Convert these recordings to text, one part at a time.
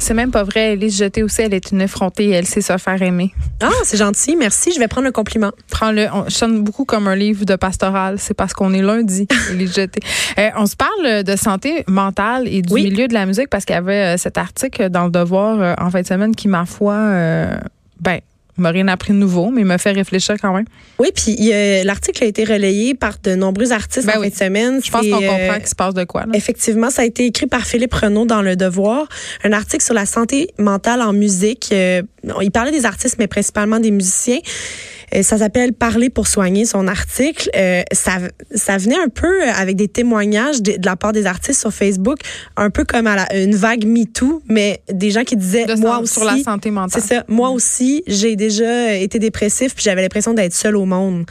C'est même pas vrai. Elise Jeté aussi, elle est une effrontée. Elle sait se faire aimer. Ah, c'est gentil. Merci. Je vais prendre le compliment. Prends-le. On sonne beaucoup comme un livre de pastoral. C'est parce qu'on est lundi, Elise Jeté. Euh, on se parle de santé mentale et du milieu de la musique parce qu'il y avait euh, cet article dans le Devoir euh, en fin de semaine qui, ma foi, ben, m'a rien appris de nouveau, mais m'a fait réfléchir quand même. Oui, puis l'article a été relayé par de nombreux artistes ben en fin de semaine. Je pense qu'on comprend qu'il se passe de quoi. Effectivement, ça a été écrit par Philippe Renaud dans Le Devoir, un article sur la santé mentale en musique. Euh, il parlait des artistes, mais principalement des musiciens. Euh, ça s'appelle Parler pour soigner son article. Euh, ça, ça venait un peu avec des témoignages de, la part des artistes sur Facebook, un peu comme à une vague MeToo, mais des gens qui disaient moi aussi sur la santé mentale. C'est ça. Moi aussi, j'ai déjà été dépressif puis j'avais l'impression d'être seul au monde.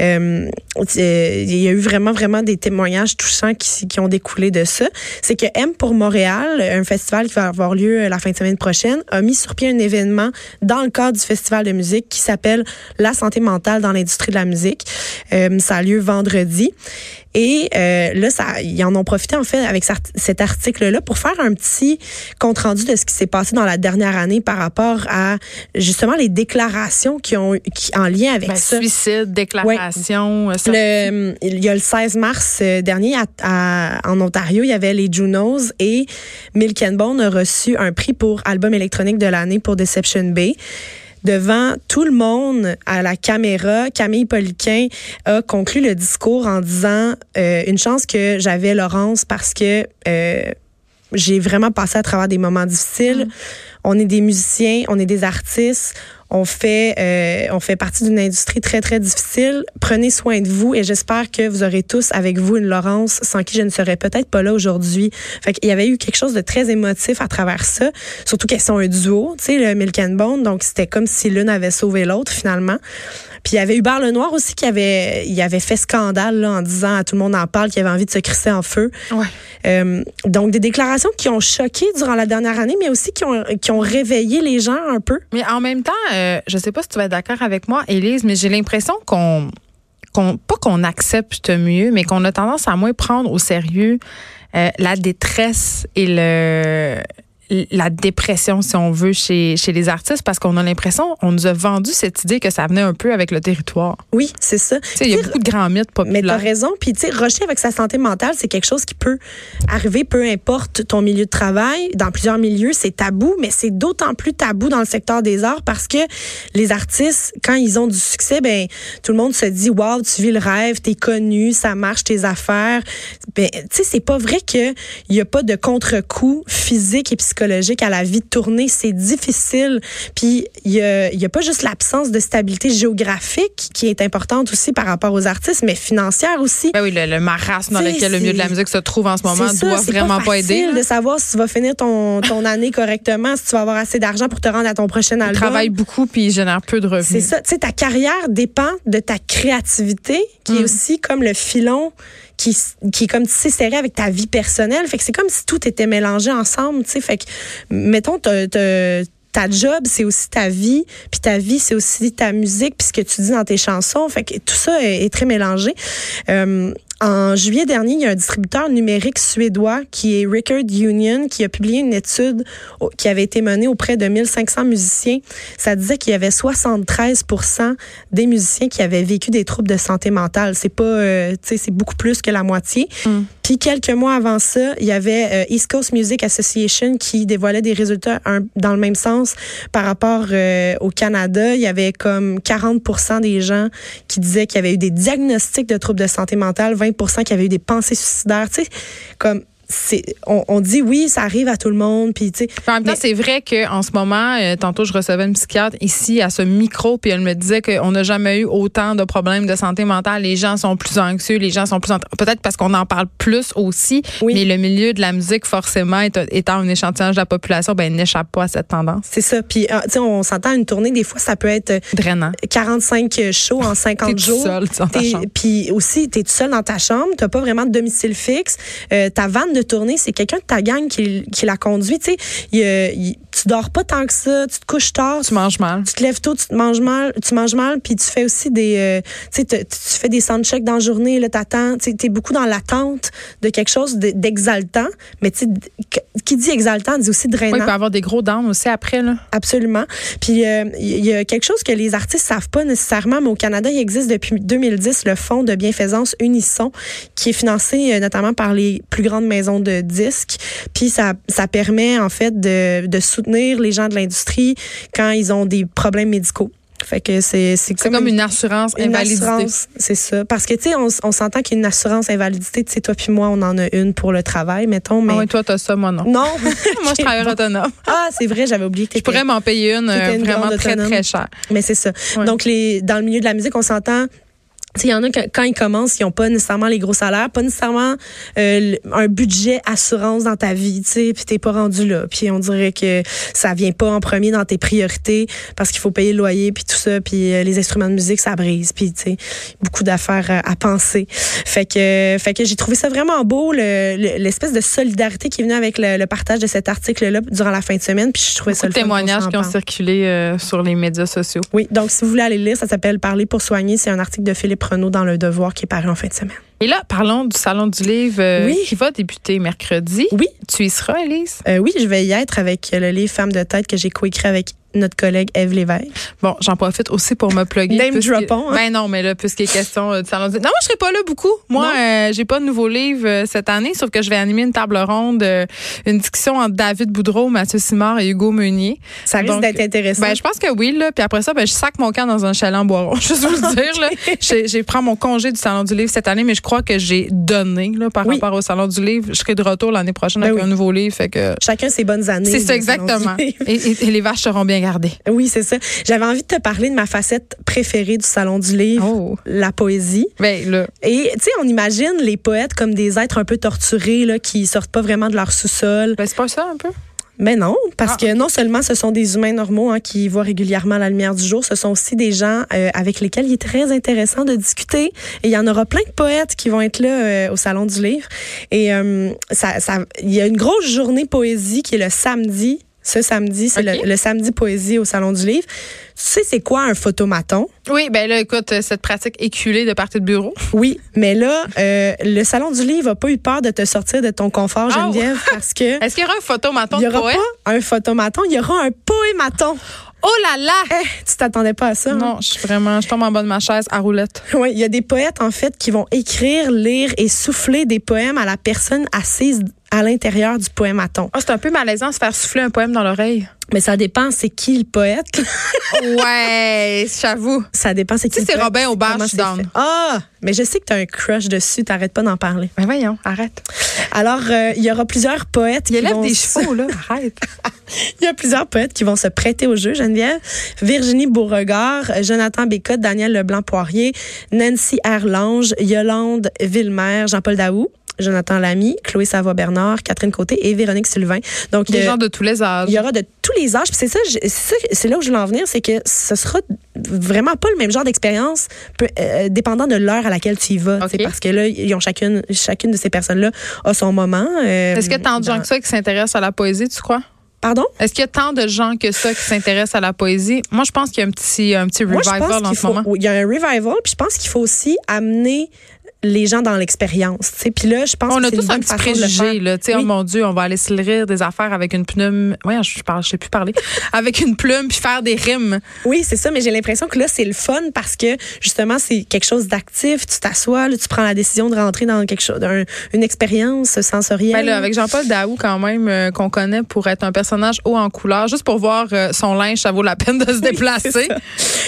Euh, il y a eu vraiment vraiment des témoignages touchants qui, qui ont découlé de ça. C'est que M pour Montréal, un festival qui va avoir lieu la fin de semaine prochaine, a mis sur pied un événement dans le cadre du festival de musique qui s'appelle la santé mentale dans l'industrie de la musique. Euh, ça a lieu vendredi. Et euh, là, ça, ils en ont profité en fait avec cet article-là pour faire un petit compte rendu de ce qui s'est passé dans la dernière année par rapport à justement les déclarations qui ont qui, en lien avec ben, ça. Suicide, déclaration. Euh, il y a le 16 mars dernier à, en Ontario, il y avait les Junos et Milk Bone a reçu un prix pour album électronique de l'année pour Deception Bay devant tout le monde à la caméra, Camille Poliquin a conclu le discours en disant euh, une chance que j'avais Laurence parce que euh, j'ai vraiment passé à travers des moments difficiles. Mm. On est des musiciens, on est des artistes, on fait, euh, on fait partie d'une industrie très, très difficile. Prenez soin de vous et j'espère que vous aurez tous avec vous une Laurence sans qui je ne serais peut-être pas là aujourd'hui. Fait qu'il y avait eu quelque chose de très émotif à travers ça. Surtout qu'elles sont un duo, tu sais, le Milk and Bone. Donc, c'était comme si l'une avait sauvé l'autre finalement. Puis il y avait Hubert Lenoir aussi qui avait, il avait fait scandale là, en disant à tout le monde en parle qu'il avait envie de se crisser en feu. Ouais. Euh, donc des déclarations qui ont choqué durant la dernière année, mais aussi qui ont, qui ont réveillé les gens un peu. Mais en même temps, euh, je sais pas si tu vas être d'accord avec moi, Élise, mais j'ai l'impression qu'on, qu'on pas qu'on accepte mieux, mais qu'on a tendance à moins prendre au sérieux euh, la détresse et le la dépression, si on veut, chez, chez les artistes, parce qu'on a l'impression, on nous a vendu cette idée que ça venait un peu avec le territoire. Oui, c'est ça. Il y a beaucoup de grands mythes populaires. Mais tu as raison. Puis, tu sais, rocher avec sa santé mentale, c'est quelque chose qui peut arriver, peu importe ton milieu de travail. Dans plusieurs milieux, c'est tabou, mais c'est d'autant plus tabou dans le secteur des arts parce que les artistes, quand ils ont du succès, ben tout le monde se dit, wow, tu vis le rêve, t'es connu, ça marche tes affaires. Ben, tu sais, c'est pas vrai qu'il n'y a pas de contre-coup physique et psychologique à la vie tournée. C'est difficile. Puis il y a, y a, pas juste l'absence de stabilité géographique qui est importante aussi par rapport aux artistes, mais financière aussi. Ben oui, le, marasme dans lequel le milieu de la musique se trouve en ce moment doit vraiment pas, aider. C'est de savoir si tu vas finir ton, ton année correctement, si tu vas avoir assez d'argent pour te rendre à ton prochain album. Il travaille beaucoup puis il génère peu de revenus. C'est ça. Tu sais, ta carrière dépend de ta créativité, qui est mm. aussi comme le filon qui, qui est comme sais serré avec ta vie personnelle. Fait que c'est comme si tout était mélangé ensemble, tu sais. Fait que, mettons, ta job, c'est aussi ta vie, puis ta vie, c'est aussi ta musique, puis ce que tu dis dans tes chansons. Fait que tout ça est, très mélangé. Euh, en juillet dernier, il y a un distributeur numérique suédois qui est Record Union qui a publié une étude qui avait été menée auprès de 1500 musiciens. Ça disait qu'il y avait 73 des musiciens qui avaient vécu des troubles de santé mentale. C'est pas, euh, tu sais, c'est beaucoup plus que la moitié. Mm. Puis quelques mois avant ça, il y avait euh, East Coast Music Association qui dévoilait des résultats dans le même sens par rapport euh, au Canada. Il y avait comme 40 des gens qui disaient qu'il y avait eu des diagnostics de troubles de santé mentale, 20 qui avaient eu des pensées suicidaires. Tu sais, comme on, dit oui, ça arrive à tout le monde. Puis, en même temps, c'est vrai qu'en ce moment, euh, tantôt, je recevais une psychiatre ici à ce micro, puis elle me disait qu'on n'a jamais eu autant de problèmes de santé mentale. Les gens sont plus anxieux, les gens sont plus. Peut-être parce qu'on en parle plus aussi, mais le milieu de la musique, forcément, étant un échantillage de la population, ben, n'échappe pas à cette tendance. C'est ça. Puis, euh, tu sais, on s'entend une tournée, des fois, ça peut être. Drainant. 45 shows en 50 jours. Seul, Puis aussi, tu es tout seul dans ta chambre, tu pas vraiment de domicile fixe. Euh, ta vanne de tournée, c'est quelqu'un de ta gang qui, qui la conduit. Tu sais, tu tu dors pas tant que ça, tu te couches tard, Tu manges mal. tu te lèves tôt, tu te manges mal, tu manges mal, puis tu fais aussi des, euh, tu sais, tu fais des soundchecks dans la journée, là, t'attends, tu es beaucoup dans l'attente de quelque chose de- d'exaltant, mais tu qui dit exaltant dit aussi Oui, drainant. il peut avoir des gros downs aussi après. Là. Absolument. Puis euh, il y a quelque chose que les artistes savent pas nécessairement, mais au Canada, il existe depuis 2010 le fonds de bienfaisance Unisson, qui est financé euh, notamment par les plus grandes maisons de disques. Puis ça, ça permet en fait de, de soutenir les gens de l'industrie quand ils ont des problèmes médicaux. Fait que c'est C'est comme une assurance une invalidité. c'est ça. Parce que, tu sais, on, on s'entend qu'il y a une assurance invalidité. Tu sais, toi puis moi, on en a une pour le travail, mettons, mais... Ah oui, toi, t'as ça, moi, non. Non. moi, je travaille autonome. ah, c'est vrai, j'avais oublié que Je pourrais m'en payer une, euh, une vraiment très, très chère. Mais c'est ça. Ouais. Donc, les, dans le milieu de la musique, on s'entend. Tu sais, Il y en a que, quand ils commencent, ils n'ont pas nécessairement les gros salaires, pas nécessairement euh, un budget assurance dans ta vie, tu sais, puis t'es pas rendu là. Puis on dirait que ça vient pas en premier dans tes priorités parce qu'il faut payer le loyer puis tout ça, puis euh, les instruments de musique ça brise, puis tu sais beaucoup d'affaires à, à penser. Fait que fait que j'ai trouvé ça vraiment beau le- le- l'espèce de solidarité qui est venue avec le, le partage de cet article là durant la fin de semaine, puis je trouvais ça Beaucoup le témoignages qui ont parle. circulé euh, sur les médias sociaux. Oui, donc si vous voulez aller lire, ça s'appelle Parler pour soigner. C'est un article de Philippe Dans Le Devoir qui est paru en fin de semaine. Et là, parlons du Salon du Livre euh, Oui. qui va débuter mercredi. Oui, Tu y seras, Elise? euh, oui, je vais y être avec le livre Femme de tête que j'ai coécrit avec notre collègue Eve Lévesque. Bon, j'en profite aussi pour me plugger. Name dropons, hein? Ben non, mais là, puisqu'il est question euh, du Salon du Livre. Non, moi, je serai pas là beaucoup. Moi, euh, j'ai pas de nouveau livre euh, cette année, sauf que je vais animer une table ronde, euh, une discussion entre David Boudreau, Mathieu Simard et Hugo Meunier. Ça risque d'être intéressant. Ben, je pense que oui, là. Puis après ça, ben, je sac mon camp dans un chalet en boiron. Juste vous le dire, là. J'ai, pris mon congé du Salon du Livre cette année, mais je crois que j'ai donné, là, par Oui. rapport au Salon du Livre. Je serai de retour l'année prochaine Ben avec oui. un nouveau livre. Fait que. Chacun ses bonnes années. C'est ça, de exactement. Et- et les vaches seront bien Oui, c'est ça. J'avais envie de te parler de ma facette préférée du Salon du Livre, Oh. la poésie. Ben, là. Et tu sais, on imagine les poètes comme des êtres un peu torturés, là, qui sortent pas vraiment de leur sous-sol. Ben, c'est pas ça, un peu? Mais non, parce Ah. que non seulement ce sont des humains normaux hein, qui voient régulièrement la lumière du jour, ce sont aussi des gens euh, avec lesquels il est très intéressant de discuter. Et il y en aura plein de poètes qui vont être là euh, au Salon du Livre. Et euh, ça, ça, il y a une grosse journée poésie qui est le samedi. Ce samedi, c'est le, le samedi poésie au Salon du Livre. Tu sais, c'est quoi un photomaton? Oui, ben là, écoute, euh, cette pratique éculée de partie de bureau. Oui, mais là, euh, le Salon du Livre n'a pas eu peur de te sortir de ton confort, Ah, Geneviève, parce que Est-ce qu'il y aura un photomaton il n'y aura pas un photomaton, il y aura un poématon. Oh là là! Eh, tu t'attendais pas à ça? hein? Non, je suis vraiment, je tombe en bas de ma chaise à roulette. Oui, il y a des poètes, en fait, qui vont écrire, lire et souffler des poèmes à la personne assise à l'intérieur du poématon. Ah, c'est un peu malaisant de se faire souffler un poème dans l'oreille. Mais ça dépend, c'est qui le poète? ouais, j'avoue. ça dépend, c'est qui Si le c'est Robin Aubert, je suis. Ah, mais je sais que tu as un crush dessus, t'arrêtes pas d'en parler. Ben voyons, arrête. Alors, euh, il y aura plusieurs poètes Il qui élève vont des se- chevaux, là. Arrête. Il y a plusieurs poètes qui vont se prêter au jeu, Geneviève. Virginie Beauregard, Jonathan Bécotte, Daniel Leblanc-Poirier, Nancy Erlange, Yolande Villemer, Jean-Paul Daou, Jonathan Lamy, Chloé Savoie-Bernard, Catherine Côté et Véronique Sylvain. Donc, Des euh, gens de tous les âges. il y aura de tous les âges. C'est ça, c'est là où je voulais en venir, c'est que ce sera vraiment pas le même genre d'expérience, peu- euh, dépendant de l'heure à laquelle tu y vas. Parce que là, ils ont chacune, chacune de ces personnes-là a son moment. euh, Est-ce qu'il y a tant de gens que ça qui s'intéressent à la poésie, tu crois? Pardon? Est-ce qu'il y a tant de gens que ça qui s'intéressent à la poésie? Moi, je pense qu'il y a un petit, un petit Moi, je revival pense en ce faut, moment. il y a un revival, puis je pense qu'il faut aussi amener les gens dans l'expérience. Puis là, je pense On a tous un petit préjugé, là. Tu sais, Oui. oh mon Dieu, on va aller se rire des affaires avec une plume. Ouais, je parle, je sais plus parler. avec une plume puis faire des rimes. Oui, c'est ça, mais j'ai l'impression que là, c'est le fun parce que justement, c'est quelque chose d'actif. Tu t'assois, tu prends la décision de rentrer dans quelque chose, une expérience sensorielle. Ben là, avec Jean-Paul Daou, quand même, euh, qu'on connaît pour être un personnage haut en couleur, juste pour voir euh, son linge, ça vaut la peine de se déplacer.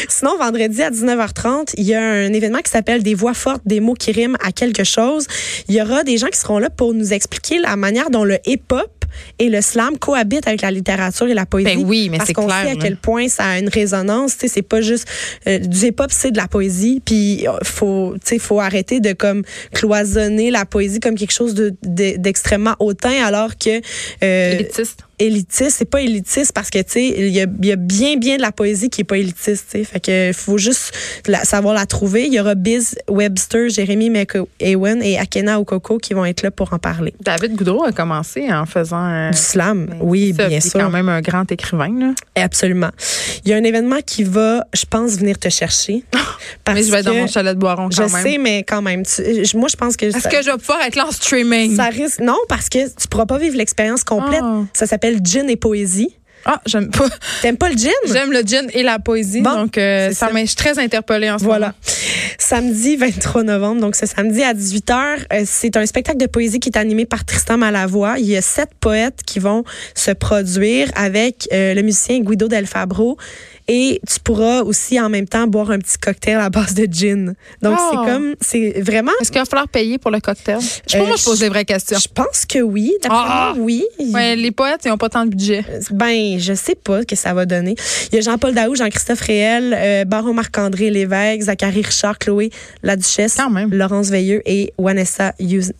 Sinon, vendredi à 19h30, il y a un événement qui s'appelle Des voix fortes, des mots qui riment à quelque chose. Il y aura des gens qui seront là pour nous expliquer la manière dont le hip-hop et le slam cohabitent avec la littérature et la poésie. Ben oui, mais Parce qu'on sait à quel point ça a une résonance. Tu sais, c'est pas juste euh, du hip-hop, c'est de la poésie. Puis euh, faut, faut arrêter de comme cloisonner la poésie comme quelque chose de- de- d'extrêmement hautain, alors que euh, Élitiste. Élitiste, c'est pas élitiste parce que tu sais, il y a, il y a bien bien de la poésie qui est pas élitiste, tu sais. Fait que faut juste la- savoir la trouver. Il y aura Biz Webster, Jérémy McEwen et Akena Okoko qui vont être là pour en parler. David Goudreau a commencé en faisant. euh, Du slam, ben, oui, ça, bien sûr. quand même un grand écrivain. Là. Absolument. Il y a un événement qui va, je pense, venir te chercher. Parce Mais je vais être dans mon chalet de Boiron quand Je même. sais, mais quand même. tu- je- moi, je pense que Est-ce que je vais pouvoir être là en streaming? ça risque. Non, parce que tu pourras pas vivre l'expérience complète. Oh. Ça s'appelle Gin et Poésie. Ah, j'aime pas. T'aimes pas le gin? J'aime le gin et la poésie. Bon, donc, euh, ça m'a très interpellée en ce Voilà. moment. Samedi 23 novembre, donc ce samedi à 18h, euh, c'est un spectacle de poésie qui est animé par Tristan Malavoie. Il y a sept poètes qui vont se produire avec euh, le musicien Guido Del Fabro. Et tu pourras aussi en même temps boire un petit cocktail à base de gin. Donc Oh. c'est comme, c'est vraiment. Est-ce qu'il va falloir payer pour le cocktail? Je sais pas, Euh, moi, je pose des vraies questions. Je pense que oui. D'après Ah! oui. Ouais, les poètes, ils n'ont pas tant de budget. Ben, je sais pas ce que ça va donner. Il y a Jean-Paul Daou, Jean-Christophe Réel, euh, Baron Marc-André Lévesque, Zachary Richard, Chloé La Duchesse. Laurence Veilleux et Vanessa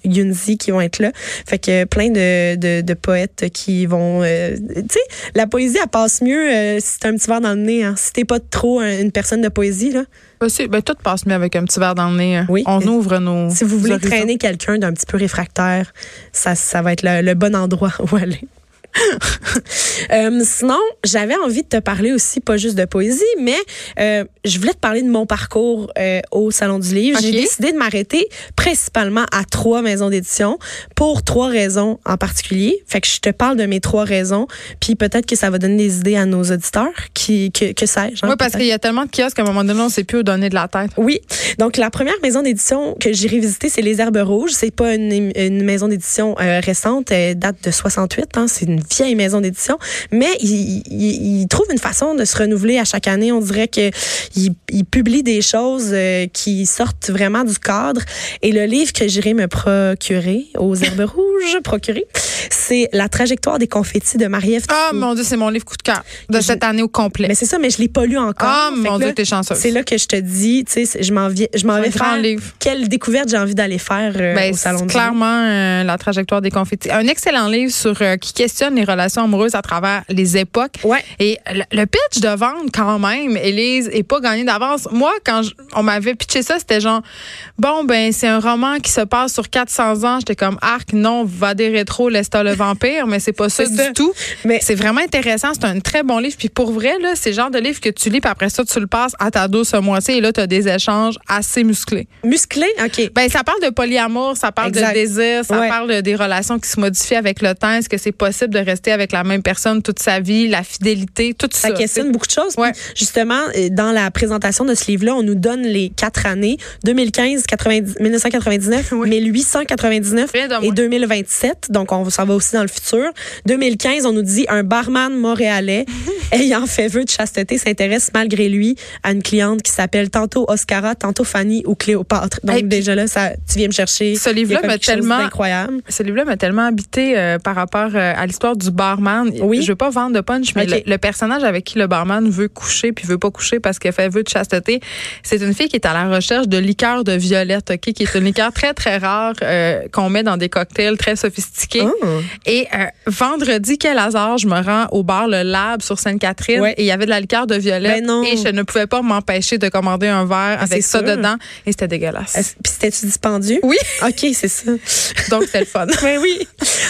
Yunzi qui vont être là. Fait que plein de, de, de poètes qui vont... euh, tu sais, la poésie, elle passe mieux euh, si t'as un petit verre dans le nez. Hein. Si t'es pas trop un- une personne de poésie, là. Possible. Ben, tout passe mieux avec un petit verre dans le nez. hein. Oui. On ouvre nos. Si vous voulez horizons. traîner quelqu'un d'un petit peu réfractaire, ça, ça va être le, le bon endroit où aller. Euh, sinon, j'avais envie de te parler aussi, pas juste de poésie, mais euh, je voulais te parler de mon parcours euh, au Salon du Livre. J'ai décidé de m'arrêter principalement à trois maisons d'édition pour trois raisons en particulier. Fait que je te parle de mes trois raisons, puis peut-être que ça va donner des idées à nos auditeurs, qui que, que sais-je. hein, Oui, parce qu'il y a tellement de kiosques qu'à un moment donné, on ne sait plus où donner de la tête. Oui. Donc, la première maison d'édition que j'irai visiter, c'est Les Herbes Rouges. C'est pas une, une maison d'édition récente, elle date de 68. Hein, c'est une vieille maison d'édition. Mais ils il, il trouvent une façon de se renouveler à chaque année. On dirait que ils ils publient des choses euh, qui sortent vraiment du cadre. Et le livre que j'irai me procurer aux Herbes Rouges, procurer, c'est La trajectoire des confettis de Marie-Ève Ah, Thibault. mon Dieu, c'est mon livre coup de cœur de Je- cette année au complet. Mais c'est ça, mais je l'ai pas lu encore. Ah, Fait mon Dieu, t'es chanceuse. c'est là que je te dis, tu sais, je m'en vais, je m'en vais faire livre. quelle découverte j'ai envie d'aller faire euh, Ben, au salon du clairement euh, la trajectoire des confettis. Un excellent livre sur euh, qui questionne les relations amoureuses à travers les époques. Ouais. Et le, le pitch de vente, quand même, Élise, est pas gagné d'avance. Moi, quand je- on m'avait pitché ça, c'était genre, bon, ben, c'est un roman qui se passe sur 400 ans. J'étais comme, arc, non, va des rétro, Lester le vampire, mais c'est pas ça du ça. tout. Mais C'est vraiment intéressant. C'est un très bon livre. Puis pour vrai, là, c'est le genre de livre que tu lis, puis après ça, tu le passes à ta douce moitié. Et là, tu as des échanges assez musclés. musclé, OK. Ben, ça parle de polyamour, ça parle Exact. de désir, ça Ouais. parle des relations qui se modifient avec le temps. Est-ce que c'est possible de rester avec la même personne toute sa vie, la fidélité, tout ça. Ça questionne beaucoup de choses. Ouais. Justement, euh, dans la présentation de ce livre-là, on nous donne les quatre années 2015, 90, 1999, Oui. 1899 Rien de et moins. 2027. Donc, on s'en va aussi dans le futur. 2015, on nous dit un barman montréalais ayant fait vœu de chasteté s'intéresse malgré lui à une cliente qui s'appelle tantôt Oscara, tantôt Fanny ou Cléopâtre. Donc, Hey, déjà là, ça, tu viens me chercher. Ce livre-là m'a tellement- incroyable. Ce livre-là m'a tellement habité euh, par rapport euh, à l'histoire du barman. Oui. Je veux pas vendre de punch, mais le, le personnage avec qui le barman veut coucher puis veut pas coucher parce qu'elle fait vœu de chasteté, c'est une fille qui est à la recherche de liqueur de violette, ok, qui est une liqueur très très rare euh, qu'on met dans des cocktails très sophistiqués. Oh. Et euh, vendredi, quel hasard, je me rends au bar Le Lab sur Sainte-Catherine Ouais. et il y avait de la liqueur de violette Ben non. et je ne pouvais pas m'empêcher de commander un verre Ah, avec ça sûr. dedans et c'était dégueulasse. Puis c'était-tu dispendieux? Oui. OK, c'est ça. Donc c'était le fun. Mais oui.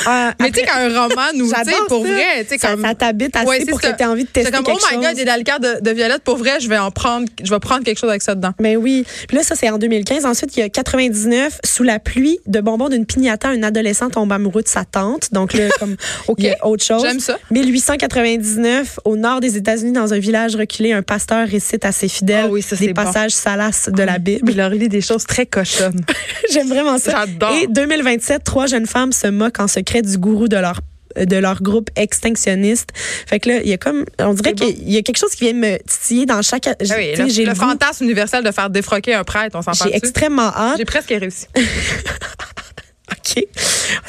Euh, Mais tu sais, quand un roman nous, J'adore pour ça. vrai, sais, ça, comme. ça t'habite assez Ouais, pour que tu aies envie de tester comme, quelque oh my chose. god, il y a liqueur de, de violette. Pour vrai, je vais en prendre, je vais prendre quelque chose avec ça dedans. Mais oui. Puis là, ça, c'est en 2015. Ensuite, il y a 99, sous la pluie de bonbons d'une piñata, un adolescent tombe amoureux de sa tante. Donc là, comme, OK. autre chose. J'aime ça. 1899, au nord des États-Unis, dans un village reculé, un pasteur récite à ses fidèles Ah oui, ça, des bon. passages salaces de la Bible. Il leur lit des choses très cochonnes. J'aime vraiment ça. J'adore. Et 2027, trois jeunes femmes se moquent en secret du gourou de leur de leur groupe extinctionniste. Fait que là, il y a comme, on dirait qu'il y a quelque chose qui vient me titiller dans chaque. Ah oui, tu sais, le, j'ai le le fantasme universel de faire défroquer un prêtre, on s'en J'ai parle. extrêmement hâte. J'ai presque réussi.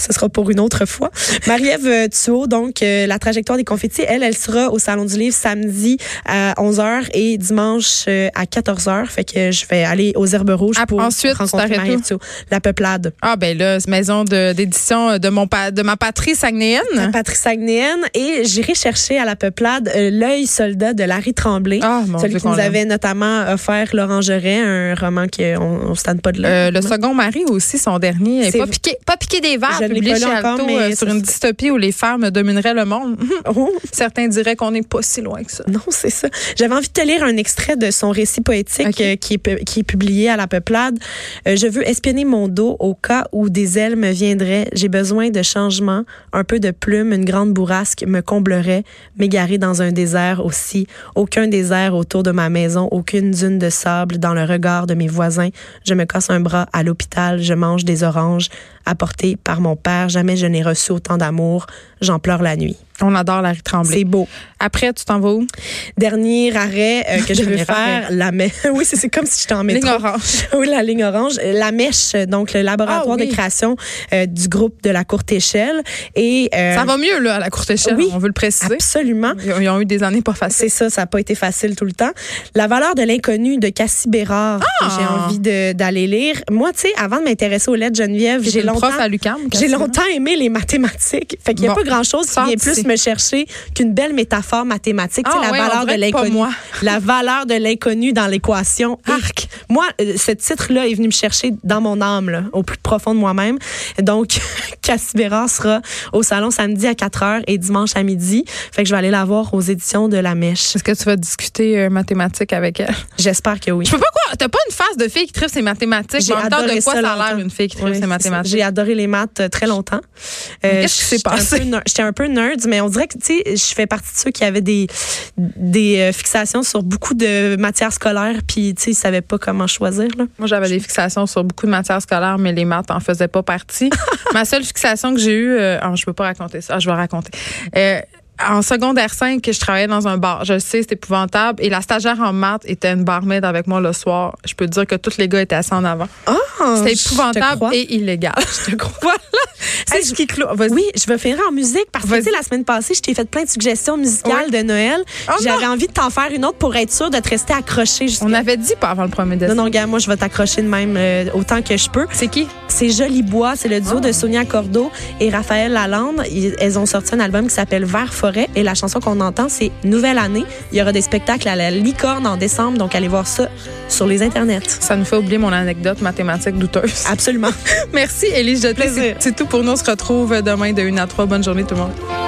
Ce sera pour une autre fois. Marie-Ève euh, Thuot, donc, euh, la trajectoire des confettis, elle, elle sera au Salon du Livre samedi à 11h et dimanche euh, à 14h. Fait que je vais aller aux Herbes Rouges Ah, pour ensuite, rencontrer Marie-Ève? Thuot. La Peuplade. Ah, ben là, maison d'édition de, mon de ma patrie saguenayenne. Patrice Agnéenne et j'irai chercher à la Peuplade euh, L'œil soldat de Larry Tremblay. Ah, mon celui Dieu, qui nous avait notamment offert L'Orangerie, un roman qu'on ne se tente pas de là. Euh, le second mari aussi, son dernier, pas piqué, pas piqué des verres, Je publié pas chez encore, Alto mais euh, sur une dystopie où les femmes domineraient le monde. Oh, Certains diraient qu'on n'est pas si loin que ça. non, c'est ça. J'avais envie de te lire un extrait de son récit poétique euh, qui, est, pu- qui est publié à la Peuplade. Euh, je veux espionner mon dos au cas où des ailes me viendraient. J'ai besoin de changement, un peu de plume, une grande bourrasque me comblerait, m'égarer dans un désert aussi. Aucun désert autour de ma maison, aucune dune de sable dans le regard de mes voisins. Je me casse un bras à l'hôpital, je mange des oranges apportées par mon père. Jamais je n'ai reçu autant d'amour. J'en pleure la nuit. On adore Larry Tremblay. C'est beau. Après, tu t'en vas où? Dernier arrêt euh, que je veux faire, arrêt. la mèche. oui, c'est comme si j'étais en métro. Ligne orange. Oui, la ligne orange. La mèche, donc le laboratoire Ah oui. de création euh, du groupe de la courte échelle. Et, euh, Ça va mieux, là, à la courte échelle. oui. on veut le préciser. Absolument. Ils ont- ils ont eu des années pas faciles. C'est ça, ça n'a pas été facile tout le temps. La valeur de l'inconnu de Cassie Bérard, Ah! j'ai envie de- d'aller lire. Moi, tu sais, avant de m'intéresser aux lettres Geneviève, J'ai longtemps, prof à l'UQAM. j'ai longtemps aimé les mathématiques. Fait qu'il n'y a Bon. pas grand-chose qui vient d'ici. Plus me chercher qu'une belle métaphore mathématique. Sais, Ah la valeur de l'inconnu. moi. La valeur de l'inconnu dans l'équation. Et Arc. Moi, euh, ce titre-là est venu me chercher dans mon âme, là, au plus profond de moi-même. Donc, Cassie Bérard sera au salon samedi à 4 h et dimanche à midi. Fait que je vais aller la voir aux éditions de La Mèche. Est-ce que tu vas discuter euh, mathématiques avec elle? J'espère que oui. Je peux pas quoi? T'as pas une face de fille qui tripe ses mathématiques. J'ai adoré de quoi ça ça a l'air une fille qui tripe Oui, ses mathématiques? J'ai adoré les maths euh, très longtemps. Mais qu'est-ce qui s'est passé? J'étais un peu nerd, mais on dirait que tu sais, je fais partie de ceux qui avaient des des euh, fixations sur beaucoup de matières scolaires, puis tu sais, ils savaient pas comment choisir là. Moi, j'avais des fixations sur beaucoup de matières scolaires, mais les maths en faisaient pas partie. Ma seule fixation que j'ai eue, euh, ah, je peux pas raconter ça, Ah, je vais raconter. Euh, en secondaire 5, je travaillais dans un bar. Je le sais, c'est épouvantable. Et la stagiaire en maths était une barmaid avec moi le soir. Je peux te dire que tous les gars étaient assis en avant. Ah, C'était je épouvantable et illégal. Je te crois. voilà. C'est Hey, ce qui clôt. Oui, je vais finir en musique parce que la semaine passée, je t'ai fait plein de suggestions musicales de Noël. Oh J'avais envie de t'en faire une autre pour être sûre de te rester accroché jusqu'à On avait dit pas avant le premier Non, décembre. non, gars, moi, je vais t'accrocher de même euh, autant que je peux. C'est qui? C'est Joli Bois, c'est le duo de Sonia Cordeau et Raphaël Lalande. Ils- elles ont sorti un album qui s'appelle Vert Forêt et la chanson qu'on entend, c'est Nouvelle année. Il y aura des spectacles à la Licorne en décembre, donc allez voir ça sur les internets. Ça nous fait oublier mon anecdote mathématique douteuse. Absolument. Merci, Élise Jeté. C'est tout pour nous. On se retrouve demain de 1 à 3. Bonne journée, tout le monde.